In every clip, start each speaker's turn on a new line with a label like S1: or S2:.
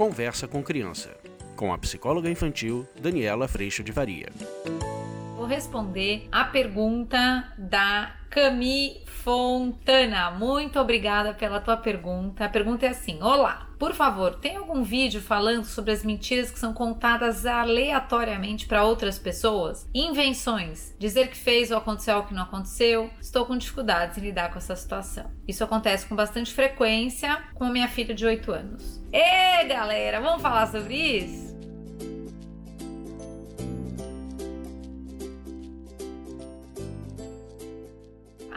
S1: Conversa com Criança, com a psicóloga infantil Daniela Freixo de Varia.
S2: Vou responder a pergunta da Cami Fontana. Muito obrigada pela tua pergunta. A pergunta é assim: Olá, por favor, tem algum vídeo falando sobre as mentiras que são contadas aleatoriamente para outras pessoas? Invenções, dizer que fez ou aconteceu algo que não aconteceu. Estou com dificuldades em lidar com essa situação. Isso acontece com bastante frequência com a minha filha de 8 anos. E galera, vamos falar sobre isso?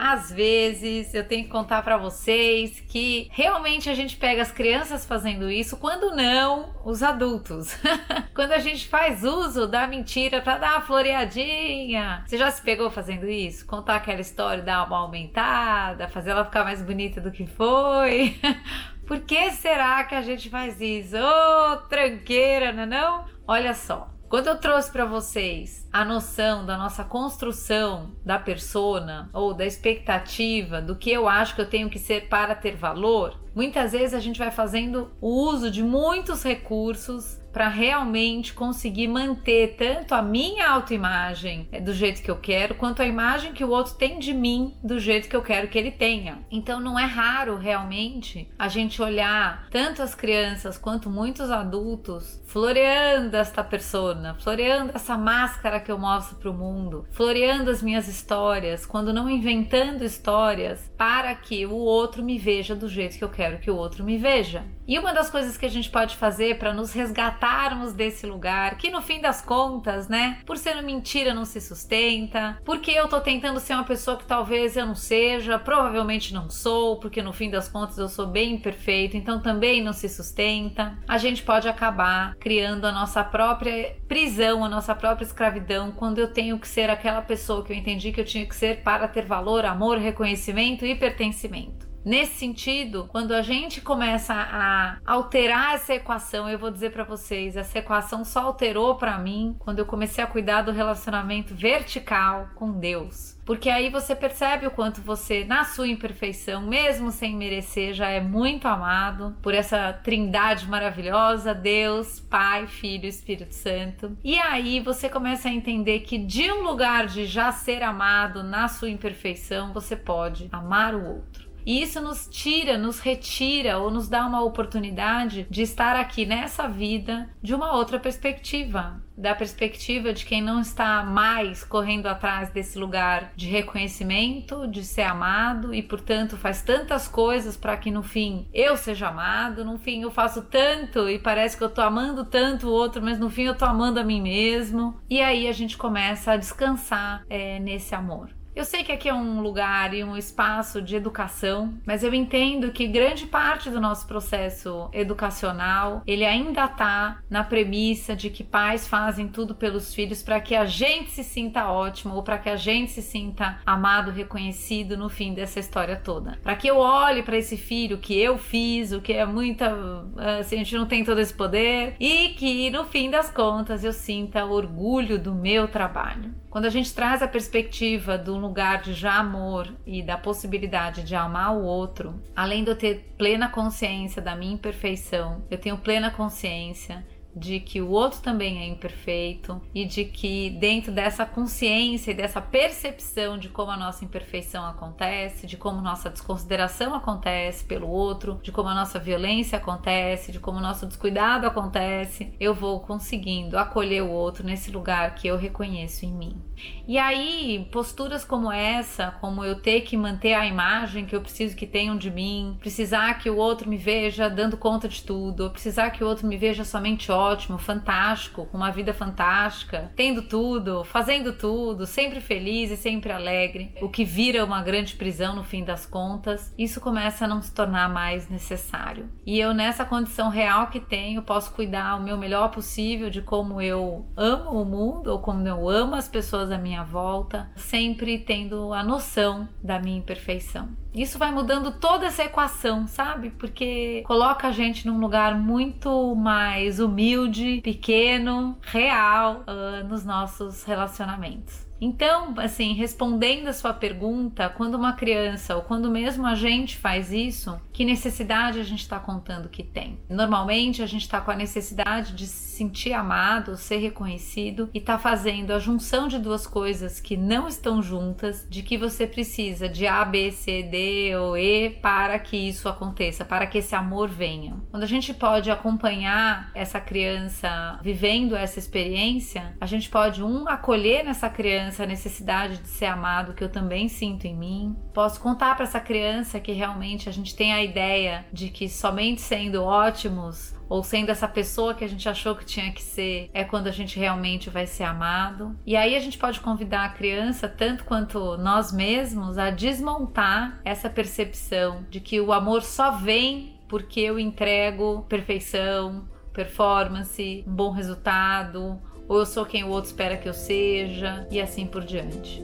S2: Às vezes eu tenho que contar para vocês que realmente a gente pega as crianças fazendo isso, quando não, os adultos. quando a gente faz uso da mentira para dar uma floreadinha. Você já se pegou fazendo isso? Contar aquela história, dar uma aumentada, fazer ela ficar mais bonita do que foi? Por que será que a gente faz isso? Ô, oh, tranqueira, não é não? Olha só, quando eu trouxe para vocês a noção da nossa construção da persona ou da expectativa do que eu acho que eu tenho que ser para ter valor, muitas vezes a gente vai fazendo o uso de muitos recursos para realmente conseguir manter tanto a minha autoimagem é, do jeito que eu quero, quanto a imagem que o outro tem de mim do jeito que eu quero que ele tenha. Então não é raro realmente a gente olhar tanto as crianças quanto muitos adultos floreando esta persona, floreando essa máscara que eu mostro para o mundo, floreando as minhas histórias, quando não inventando histórias para que o outro me veja do jeito que eu quero que o outro me veja. E uma das coisas que a gente pode fazer para nos resgatarmos desse lugar, que no fim das contas, né, por ser mentira não se sustenta, porque eu tô tentando ser uma pessoa que talvez eu não seja, provavelmente não sou, porque no fim das contas eu sou bem imperfeito, então também não se sustenta. A gente pode acabar criando a nossa própria prisão, a nossa própria escravidão, quando eu tenho que ser aquela pessoa que eu entendi que eu tinha que ser para ter valor, amor, reconhecimento e pertencimento. Nesse sentido, quando a gente começa a alterar essa equação, eu vou dizer para vocês, essa equação só alterou para mim quando eu comecei a cuidar do relacionamento vertical com Deus. Porque aí você percebe o quanto você, na sua imperfeição, mesmo sem merecer, já é muito amado por essa trindade maravilhosa: Deus, Pai, Filho Espírito Santo. E aí você começa a entender que de um lugar de já ser amado na sua imperfeição, você pode amar o outro. E isso nos tira, nos retira ou nos dá uma oportunidade de estar aqui nessa vida de uma outra perspectiva. Da perspectiva de quem não está mais correndo atrás desse lugar de reconhecimento, de ser amado e, portanto, faz tantas coisas para que no fim eu seja amado. No fim, eu faço tanto e parece que eu tô amando tanto o outro, mas no fim eu tô amando a mim mesmo. E aí a gente começa a descansar é, nesse amor. Eu sei que aqui é um lugar e um espaço de educação, mas eu entendo que grande parte do nosso processo educacional, ele ainda está na premissa de que pais fazem tudo pelos filhos para que a gente se sinta ótimo ou para que a gente se sinta amado, reconhecido no fim dessa história toda. Para que eu olhe para esse filho que eu fiz, o que é muita, assim, a gente não tem todo esse poder e que no fim das contas eu sinta orgulho do meu trabalho. Quando a gente traz a perspectiva do lugar de já amor e da possibilidade de amar o outro, além de eu ter plena consciência da minha imperfeição, eu tenho plena consciência de que o outro também é imperfeito e de que dentro dessa consciência e dessa percepção de como a nossa imperfeição acontece, de como nossa desconsideração acontece pelo outro, de como a nossa violência acontece, de como o nosso descuidado acontece, eu vou conseguindo acolher o outro nesse lugar que eu reconheço em mim. E aí, posturas como essa, como eu ter que manter a imagem que eu preciso que tenham de mim, precisar que o outro me veja dando conta de tudo, precisar que o outro me veja somente ótimo, fantástico, com uma vida fantástica, tendo tudo, fazendo tudo, sempre feliz e sempre alegre, o que vira uma grande prisão no fim das contas, isso começa a não se tornar mais necessário. E eu, nessa condição real que tenho, posso cuidar o meu melhor possível de como eu amo o mundo ou como eu amo as pessoas à minha volta, sempre tendo a noção da minha imperfeição. Isso vai mudando toda essa equação, sabe? Porque coloca a gente num lugar muito mais humilde, pequeno, real uh, nos nossos relacionamentos. Então, assim, respondendo a sua pergunta, quando uma criança ou quando mesmo a gente faz isso, que necessidade a gente está contando que tem? Normalmente a gente está com a necessidade de se sentir amado, ser reconhecido e está fazendo a junção de duas coisas que não estão juntas, de que você precisa de A, B, C, D ou E para que isso aconteça, para que esse amor venha. Quando a gente pode acompanhar essa criança vivendo essa experiência, a gente pode um acolher nessa criança a necessidade de ser amado que eu também sinto em mim. Posso contar para essa criança que realmente a gente tem a ideia de que somente sendo ótimos ou sendo essa pessoa que a gente achou que tinha que ser, é quando a gente realmente vai ser amado. E aí a gente pode convidar a criança, tanto quanto nós mesmos, a desmontar essa percepção de que o amor só vem porque eu entrego perfeição, performance, bom resultado, ou eu sou quem o outro espera que eu seja, e assim por diante.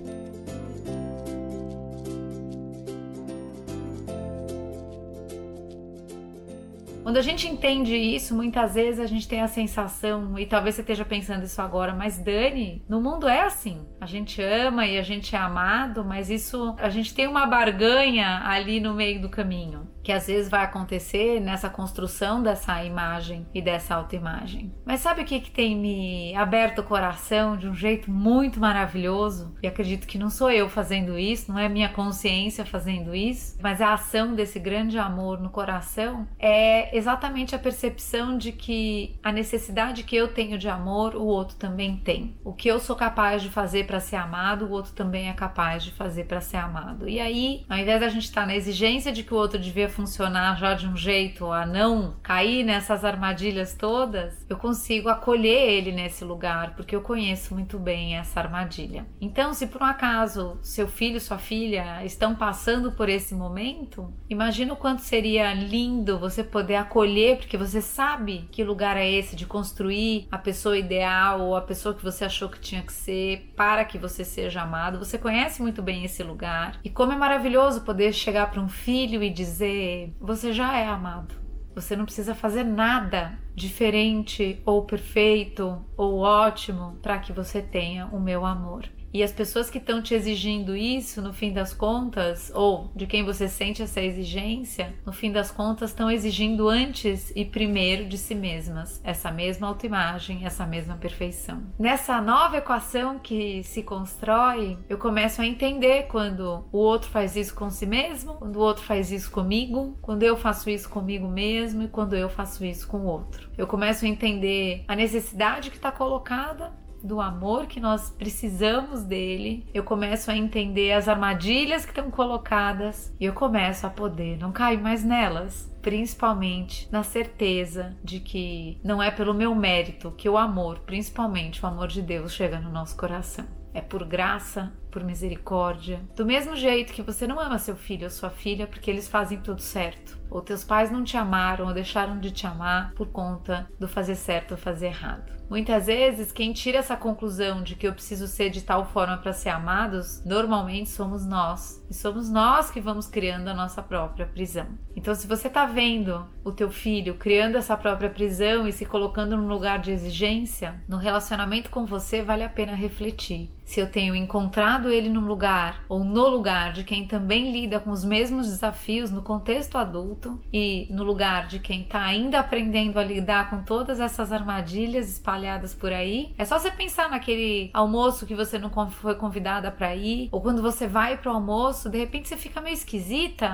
S2: Quando a gente entende isso, muitas vezes a gente tem a sensação, e talvez você esteja pensando isso agora, mas Dani, no mundo é assim. A gente ama e a gente é amado, mas isso a gente tem uma barganha ali no meio do caminho que às vezes vai acontecer nessa construção dessa imagem e dessa autoimagem. Mas sabe o que, que tem me aberto o coração de um jeito muito maravilhoso? E acredito que não sou eu fazendo isso, não é minha consciência fazendo isso, mas a ação desse grande amor no coração é exatamente a percepção de que a necessidade que eu tenho de amor, o outro também tem. O que eu sou capaz de fazer para ser amado, o outro também é capaz de fazer para ser amado. E aí, ao invés da gente estar na exigência de que o outro devia funcionar já de um jeito a não cair nessas armadilhas todas, eu consigo acolher ele nesse lugar, porque eu conheço muito bem essa armadilha. Então, se por um acaso seu filho, sua filha estão passando por esse momento, imagina o quanto seria lindo você poder acolher, porque você sabe que lugar é esse de construir a pessoa ideal ou a pessoa que você achou que tinha que ser para que você seja amado. Você conhece muito bem esse lugar. E como é maravilhoso poder chegar para um filho e dizer você já é amado. Você não precisa fazer nada diferente ou perfeito ou ótimo para que você tenha o meu amor. E as pessoas que estão te exigindo isso, no fim das contas, ou de quem você sente essa exigência, no fim das contas estão exigindo antes e primeiro de si mesmas essa mesma autoimagem, essa mesma perfeição. Nessa nova equação que se constrói, eu começo a entender quando o outro faz isso com si mesmo, quando o outro faz isso comigo, quando eu faço isso comigo mesmo e quando eu faço isso com o outro. Eu começo a entender a necessidade que está colocada do amor que nós precisamos dele, eu começo a entender as armadilhas que estão colocadas e eu começo a poder não cair mais nelas. Principalmente na certeza de que não é pelo meu mérito que o amor, principalmente o amor de Deus, chega no nosso coração. É por graça, por misericórdia. Do mesmo jeito que você não ama seu filho ou sua filha porque eles fazem tudo certo ou teus pais não te amaram ou deixaram de te amar por conta do fazer certo ou fazer errado. Muitas vezes, quem tira essa conclusão de que eu preciso ser de tal forma para ser amados, normalmente somos nós. E somos nós que vamos criando a nossa própria prisão. Então, se você está vendo o teu filho criando essa própria prisão e se colocando num lugar de exigência, no relacionamento com você vale a pena refletir. Se eu tenho encontrado ele num lugar ou no lugar de quem também lida com os mesmos desafios no contexto adulto, e no lugar de quem está ainda aprendendo a lidar com todas essas armadilhas espalhadas por aí, é só você pensar naquele almoço que você não foi convidada para ir, ou quando você vai para o almoço, de repente você fica meio esquisita.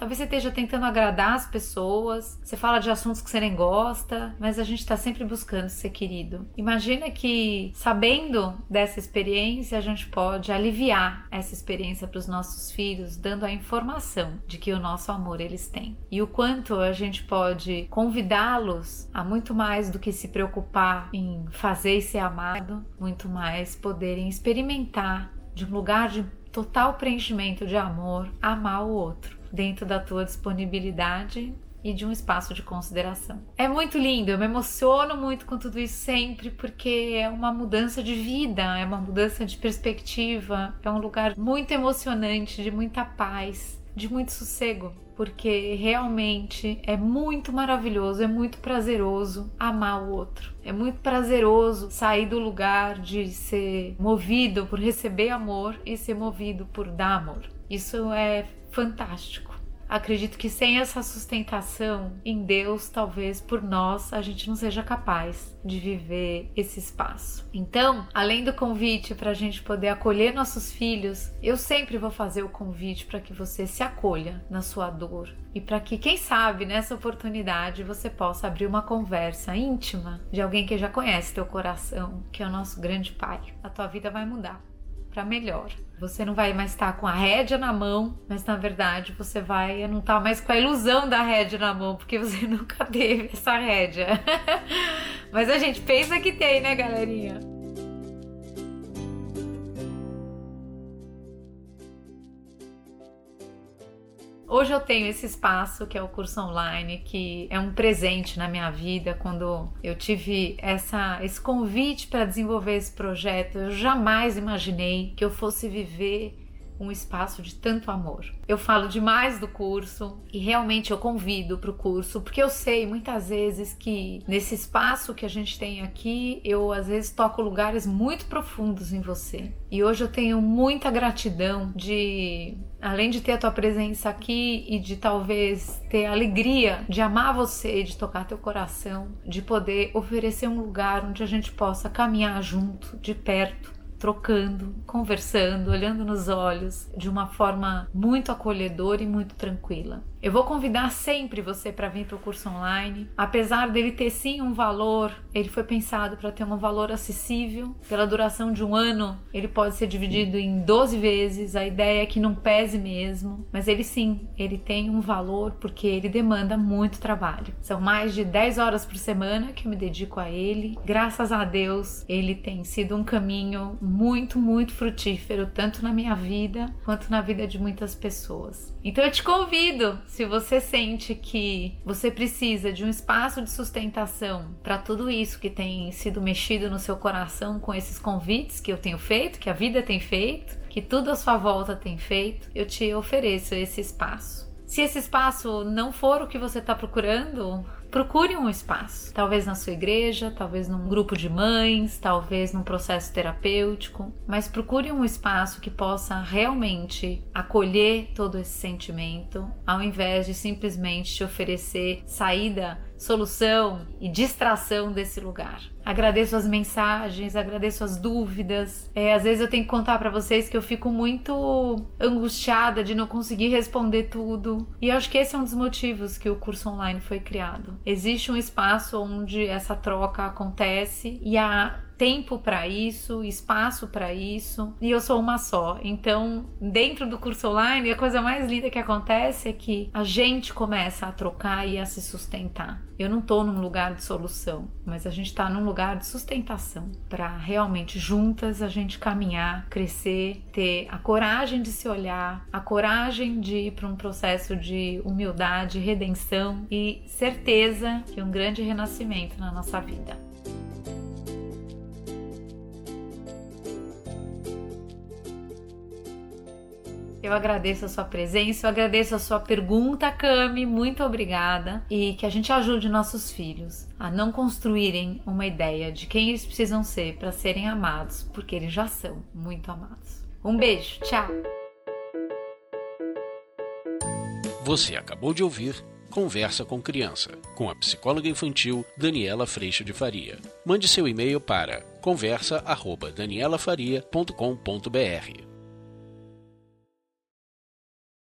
S2: Talvez você esteja tentando agradar as pessoas, você fala de assuntos que você nem gosta, mas a gente está sempre buscando ser querido. Imagina que, sabendo dessa experiência, a gente pode aliviar essa experiência para os nossos filhos, dando a informação de que o nosso amor eles têm. E o quanto a gente pode convidá-los a muito mais do que se preocupar em fazer e ser amado, muito mais poderem experimentar de um lugar de total preenchimento de amor, amar o outro dentro da tua disponibilidade e de um espaço de consideração. É muito lindo, eu me emociono muito com tudo isso sempre, porque é uma mudança de vida, é uma mudança de perspectiva, é um lugar muito emocionante, de muita paz, de muito sossego porque realmente é muito maravilhoso, é muito prazeroso amar o outro. É muito prazeroso sair do lugar de ser movido por receber amor e ser movido por dar amor. Isso é fantástico. Acredito que sem essa sustentação em Deus, talvez por nós a gente não seja capaz de viver esse espaço. Então, além do convite para a gente poder acolher nossos filhos, eu sempre vou fazer o convite para que você se acolha na sua dor e para que, quem sabe, nessa oportunidade você possa abrir uma conversa íntima de alguém que já conhece teu coração, que é o nosso grande Pai. A tua vida vai mudar para melhor. Você não vai mais estar com a rédea na mão, mas na verdade você vai não estar mais com a ilusão da rédea na mão, porque você nunca teve essa rédea. mas a gente pensa que tem, né, galerinha? Hoje eu tenho esse espaço que é o curso online, que é um presente na minha vida. Quando eu tive essa, esse convite para desenvolver esse projeto, eu jamais imaginei que eu fosse viver um espaço de tanto amor. Eu falo demais do curso e realmente eu convido para o curso, porque eu sei muitas vezes que nesse espaço que a gente tem aqui, eu às vezes toco lugares muito profundos em você. E hoje eu tenho muita gratidão de além de ter a tua presença aqui e de talvez ter a alegria de amar você, de tocar teu coração, de poder oferecer um lugar onde a gente possa caminhar junto, de perto, trocando, conversando, olhando nos olhos de uma forma muito acolhedora e muito tranquila. Eu vou convidar sempre você para vir para o curso online. Apesar dele ter sim um valor, ele foi pensado para ter um valor acessível. Pela duração de um ano, ele pode ser dividido em 12 vezes. A ideia é que não pese mesmo, mas ele sim, ele tem um valor porque ele demanda muito trabalho. São mais de 10 horas por semana que eu me dedico a ele. Graças a Deus, ele tem sido um caminho muito, muito frutífero, tanto na minha vida quanto na vida de muitas pessoas. Então eu te convido se você sente que você precisa de um espaço de sustentação para tudo isso que tem sido mexido no seu coração com esses convites que eu tenho feito, que a vida tem feito, que tudo à sua volta tem feito, eu te ofereço esse espaço. Se esse espaço não for o que você está procurando, procure um espaço. Talvez na sua igreja, talvez num grupo de mães, talvez num processo terapêutico, mas procure um espaço que possa realmente acolher todo esse sentimento, ao invés de simplesmente te oferecer saída solução e distração desse lugar. Agradeço as mensagens, agradeço as dúvidas. É, às vezes eu tenho que contar para vocês que eu fico muito angustiada de não conseguir responder tudo. E acho que esse é um dos motivos que o curso online foi criado. Existe um espaço onde essa troca acontece e a tempo para isso, espaço para isso, e eu sou uma só. Então, dentro do curso online, a coisa mais linda que acontece é que a gente começa a trocar e a se sustentar. Eu não tô num lugar de solução, mas a gente tá num lugar de sustentação para realmente juntas a gente caminhar, crescer, ter a coragem de se olhar, a coragem de ir para um processo de humildade, redenção e certeza que um grande renascimento na nossa vida. Eu agradeço a sua presença, eu agradeço a sua pergunta, Cami, muito obrigada. E que a gente ajude nossos filhos a não construírem uma ideia de quem eles precisam ser para serem amados, porque eles já são muito amados. Um beijo, tchau.
S1: Você acabou de ouvir Conversa com Criança, com a psicóloga infantil Daniela Freixo de Faria. Mande seu e-mail para conversa@danielafaria.com.br.